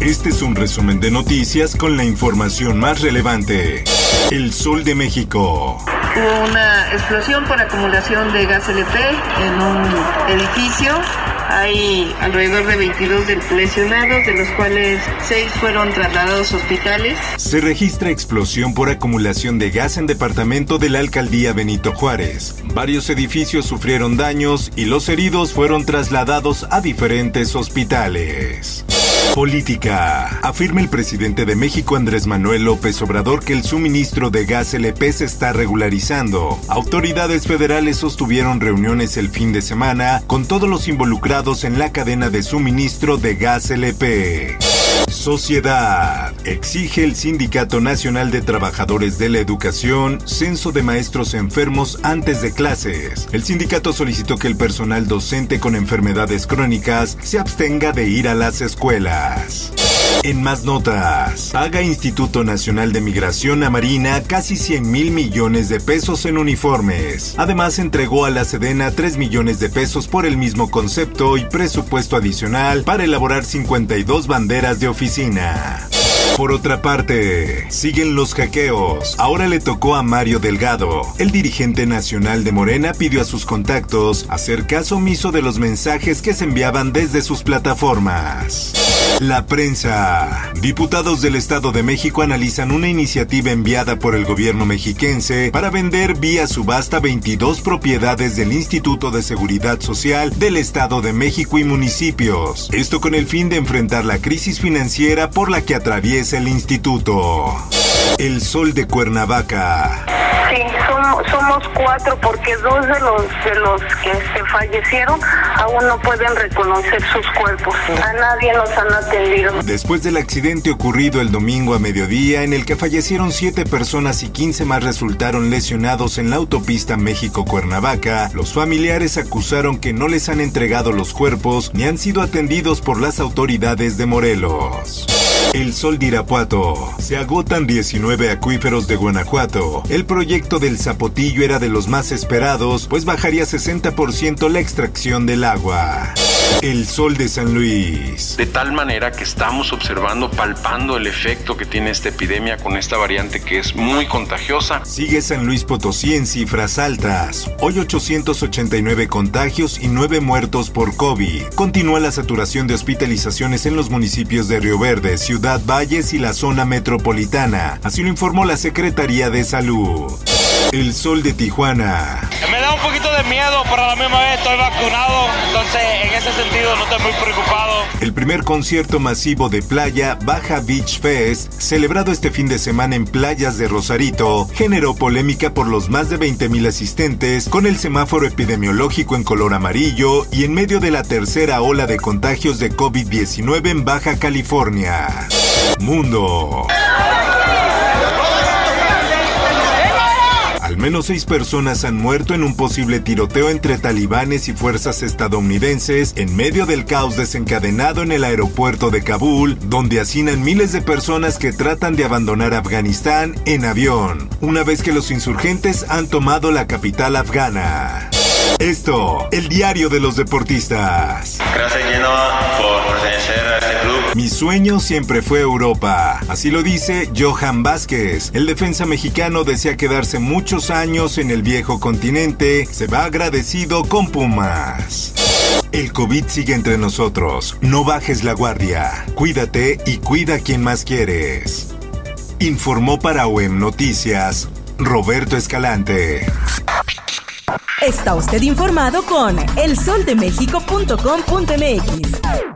Este es un resumen de noticias con la información más relevante. El Sol de México. Hubo una explosión por acumulación de gas LP en un edificio. Hay alrededor de 22 lesionados, de los cuales 6 fueron trasladados a hospitales. Se registra explosión por acumulación de gas en departamento de la alcaldía Benito Juárez. Varios edificios sufrieron daños y los heridos fueron trasladados a diferentes hospitales. Política. Afirma el presidente de México Andrés Manuel López Obrador que el suministro de gas LP se está regularizando. Autoridades federales sostuvieron reuniones el fin de semana con todos los involucrados en la cadena de suministro de gas LP. Sociedad. Exige el Sindicato Nacional de Trabajadores de la Educación censo de maestros enfermos antes de clases. El sindicato solicitó que el personal docente con enfermedades crónicas se abstenga de ir a las escuelas. En más notas, paga Instituto Nacional de Migración a Marina casi 100 mil millones de pesos en uniformes. Además, entregó a la Sedena 3 millones de pesos por el mismo concepto y presupuesto adicional para elaborar 52 banderas de oficina. Por otra parte, siguen los hackeos. Ahora le tocó a Mario Delgado. El dirigente nacional de Morena pidió a sus contactos hacer caso omiso de los mensajes que se enviaban desde sus plataformas. La prensa. Diputados del Estado de México analizan una iniciativa enviada por el gobierno mexiquense para vender vía subasta 22 propiedades del Instituto de Seguridad Social del Estado de México y municipios. Esto con el fin de enfrentar la crisis financiera por la que atraviesa el instituto. El Sol de Cuernavaca. Sí, somos, somos cuatro porque dos de los de los que se fallecieron aún no pueden reconocer sus cuerpos. A nadie los han atendido. Después del accidente ocurrido el domingo a mediodía, en el que fallecieron siete personas y 15 más resultaron lesionados en la autopista México-Cuernavaca, los familiares acusaron que no les han entregado los cuerpos ni han sido atendidos por las autoridades de Morelos. El Sol de Irapuato. Se agotan 19 acuíferos de Guanajuato. El proyecto del Zapotillo era de los más esperados, pues bajaría 60% la extracción del agua. El Sol de San Luis. De tal manera que estamos observando, palpando el efecto que tiene esta epidemia con esta variante que es muy contagiosa. Sigue San Luis Potosí en cifras altas. Hoy 889 contagios y 9 muertos por COVID. Continúa la saturación de hospitalizaciones en los municipios de Río Verde, Valles y la zona metropolitana. Así lo informó la Secretaría de Salud. El Sol de Tijuana. Me da un poquito de miedo, pero a la misma vez estoy vacunado, entonces en ese sentido no estoy muy preocupado. El primer concierto masivo de playa, Baja Beach Fest, celebrado este fin de semana en playas de Rosarito, generó polémica por los más de 20.000 asistentes, con el semáforo epidemiológico en color amarillo y en medio de la tercera ola de contagios de COVID-19 en Baja California. Mundo. Al menos seis personas han muerto en un posible tiroteo entre talibanes y fuerzas estadounidenses en medio del caos desencadenado en el aeropuerto de Kabul, donde hacinan miles de personas que tratan de abandonar Afganistán en avión, una vez que los insurgentes han tomado la capital afgana. Esto, el diario de los deportistas. Gracias Genoa por pertenecer a este club. Mi sueño siempre fue Europa. Así lo dice Johan Vázquez. El defensa mexicano desea quedarse muchos años en el viejo continente. Se va agradecido con Pumas. El COVID sigue entre nosotros. No bajes la guardia. Cuídate y cuida a quien más quieres. Informó para OEM Noticias Roberto Escalante. Está usted informado con elsoldemexico.com.mx.